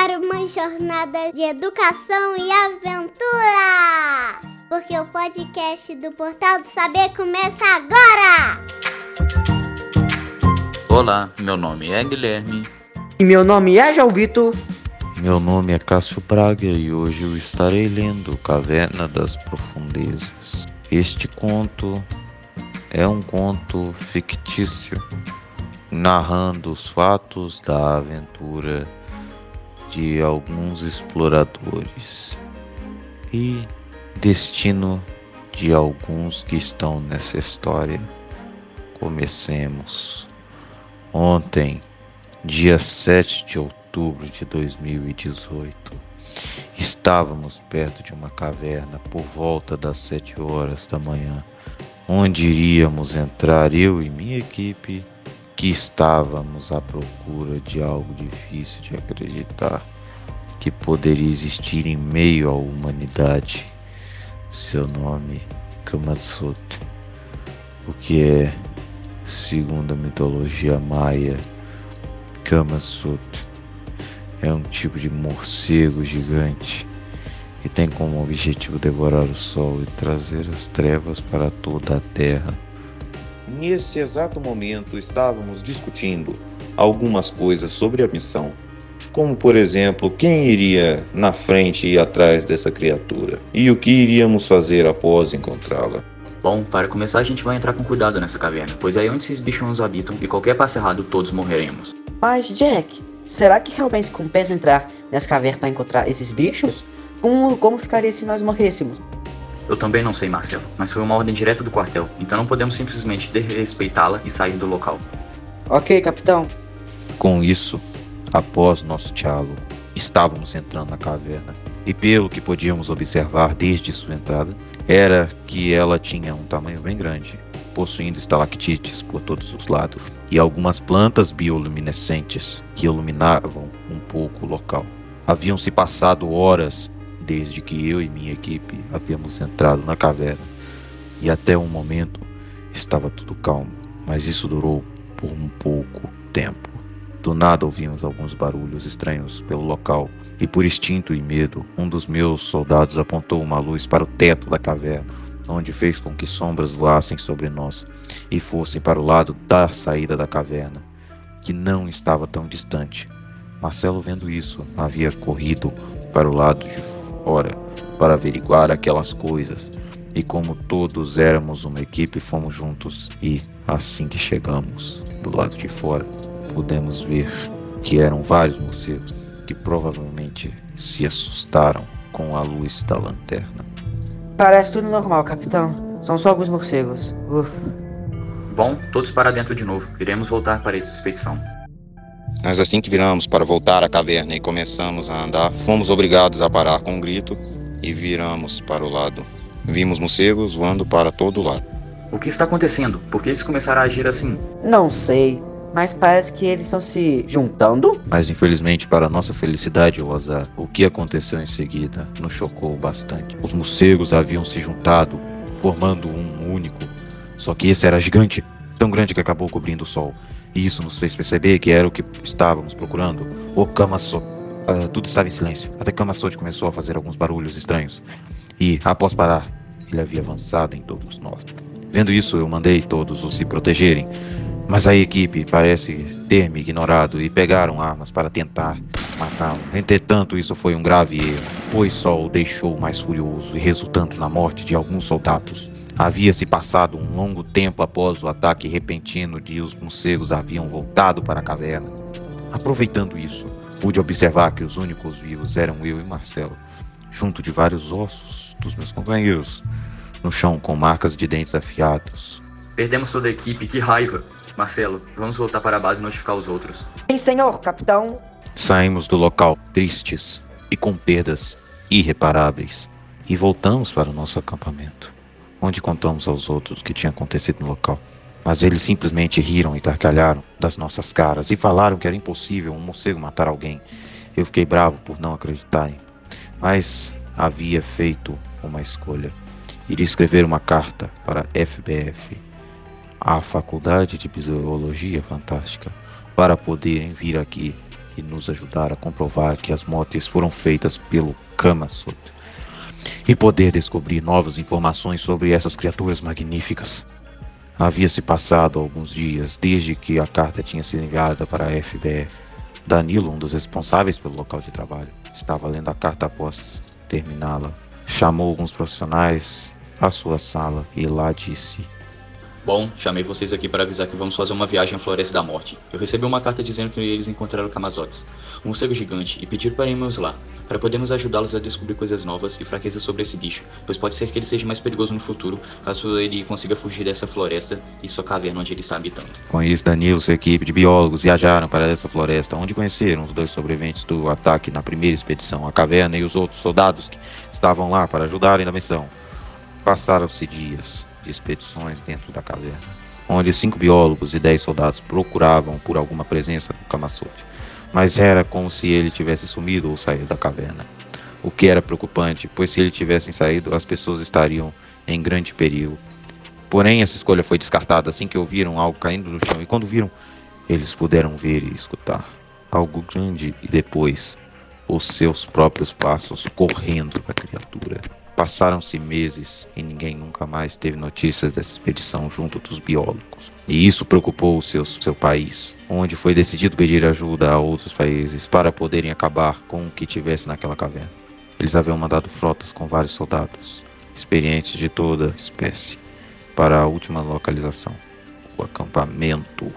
para uma jornada de educação e aventura! Porque o podcast do Portal do Saber começa agora! Olá, meu nome é Guilherme. E meu nome é João Vitor. Meu nome é Cássio Braga e hoje eu estarei lendo Caverna das Profundezas. Este conto é um conto fictício narrando os fatos da aventura de alguns exploradores e destino de alguns que estão nessa história. Comecemos. Ontem, dia 7 de outubro de 2018. Estávamos perto de uma caverna por volta das sete horas da manhã, onde iríamos entrar eu e minha equipe, que estávamos à procura de algo difícil de acreditar que poderia existir em meio à humanidade. Seu nome, Kamasut, o que é, segundo a mitologia maia, Kamasut é um tipo de morcego gigante que tem como objetivo devorar o sol e trazer as trevas para toda a terra. Nesse exato momento estávamos discutindo algumas coisas sobre a missão, como por exemplo, quem iria na frente e atrás dessa criatura e o que iríamos fazer após encontrá-la. Bom, para começar a gente vai entrar com cuidado nessa caverna, pois é aí onde esses bichos habitam e qualquer passo errado todos morreremos. Mas Jack, Será que realmente compensa entrar nessa caverna para encontrar esses bichos? Como, como ficaria se nós morrêssemos? Eu também não sei, Marcelo, mas foi uma ordem direta do quartel, então não podemos simplesmente desrespeitá-la e sair do local. Ok, capitão. Com isso, após nosso diálogo, estávamos entrando na caverna, e pelo que podíamos observar desde sua entrada, era que ela tinha um tamanho bem grande, possuindo estalactites por todos os lados e algumas plantas bioluminescentes que iluminavam um pouco o local. Haviam se passado horas desde que eu e minha equipe havíamos entrado na caverna e até um momento estava tudo calmo, mas isso durou por um pouco tempo. Do nada ouvimos alguns barulhos estranhos pelo local e por instinto e medo, um dos meus soldados apontou uma luz para o teto da caverna onde fez com que sombras voassem sobre nós e fossem para o lado da saída da caverna, que não estava tão distante. Marcelo, vendo isso, havia corrido para o lado de fora para averiguar aquelas coisas. E como todos éramos uma equipe, fomos juntos. E assim que chegamos do lado de fora, pudemos ver que eram vários morcegos que provavelmente se assustaram com a luz da lanterna. Parece tudo normal, capitão. São só alguns morcegos. Uf. Bom, todos para dentro de novo. Iremos voltar para essa expedição. Mas assim que viramos para voltar à caverna e começamos a andar, fomos obrigados a parar com um grito e viramos para o lado. Vimos morcegos voando para todo lado. O que está acontecendo? Por que eles começaram a agir assim? Não sei mas parece que eles estão se juntando. Mas infelizmente, para nossa felicidade ou azar, o que aconteceu em seguida nos chocou bastante. Os morcegos haviam se juntado, formando um único. Só que esse era gigante, tão grande que acabou cobrindo o sol. E isso nos fez perceber que era o que estávamos procurando, o Kamaso. Uh, tudo estava em silêncio, até que Kamasot começou a fazer alguns barulhos estranhos. E, após parar, ele havia avançado em todos nós. Vendo isso, eu mandei todos os se protegerem, mas a equipe parece ter me ignorado e pegaram armas para tentar matá-lo. Entretanto, isso foi um grave erro, pois só o deixou mais furioso e resultante na morte de alguns soldados. Havia se passado um longo tempo após o ataque repentino de os morcegos haviam voltado para a caverna. Aproveitando isso, pude observar que os únicos vivos eram eu e Marcelo, junto de vários ossos dos meus companheiros, no chão com marcas de dentes afiados. Perdemos toda a equipe, que raiva! Marcelo, vamos voltar para a base e notificar os outros. Sim, senhor, capitão. Saímos do local tristes e com perdas irreparáveis e voltamos para o nosso acampamento, onde contamos aos outros o que tinha acontecido no local. Mas eles simplesmente riram e gargalharam das nossas caras e falaram que era impossível um morcego matar alguém. Eu fiquei bravo por não acreditarem, mas havia feito uma escolha. Iria escrever uma carta para FBF à Faculdade de Biologia Fantástica para poderem vir aqui e nos ajudar a comprovar que as mortes foram feitas pelo Kamasut e poder descobrir novas informações sobre essas criaturas magníficas. Havia se passado alguns dias desde que a carta tinha sido enviada para a FBR. Danilo, um dos responsáveis pelo local de trabalho, estava lendo a carta após terminá-la. Chamou alguns profissionais à sua sala e lá disse: Bom, chamei vocês aqui para avisar que vamos fazer uma viagem à Floresta da Morte. Eu recebi uma carta dizendo que eles encontraram Kamazotes, um morcego gigante, e pediram para irmos lá, para podermos ajudá-los a descobrir coisas novas e fraquezas sobre esse bicho, pois pode ser que ele seja mais perigoso no futuro, caso ele consiga fugir dessa floresta e sua caverna onde ele está habitando. Com isso, Danilo e sua equipe de biólogos viajaram para essa floresta, onde conheceram os dois sobreviventes do ataque na primeira expedição à caverna e os outros soldados que estavam lá para ajudarem na missão. Passaram-se dias expedições dentro da caverna, onde cinco biólogos e dez soldados procuravam por alguma presença do Kamasut, mas era como se ele tivesse sumido ou saído da caverna. O que era preocupante, pois se ele tivesse saído, as pessoas estariam em grande perigo. Porém, essa escolha foi descartada assim que ouviram algo caindo no chão, e quando viram, eles puderam ver e escutar algo grande e depois os seus próprios passos correndo da criatura. Passaram-se meses e ninguém nunca mais teve notícias dessa expedição junto dos biólogos. E isso preocupou o seu, seu país, onde foi decidido pedir ajuda a outros países para poderem acabar com o que tivesse naquela caverna. Eles haviam mandado frotas com vários soldados, experientes de toda espécie, para a última localização, o acampamento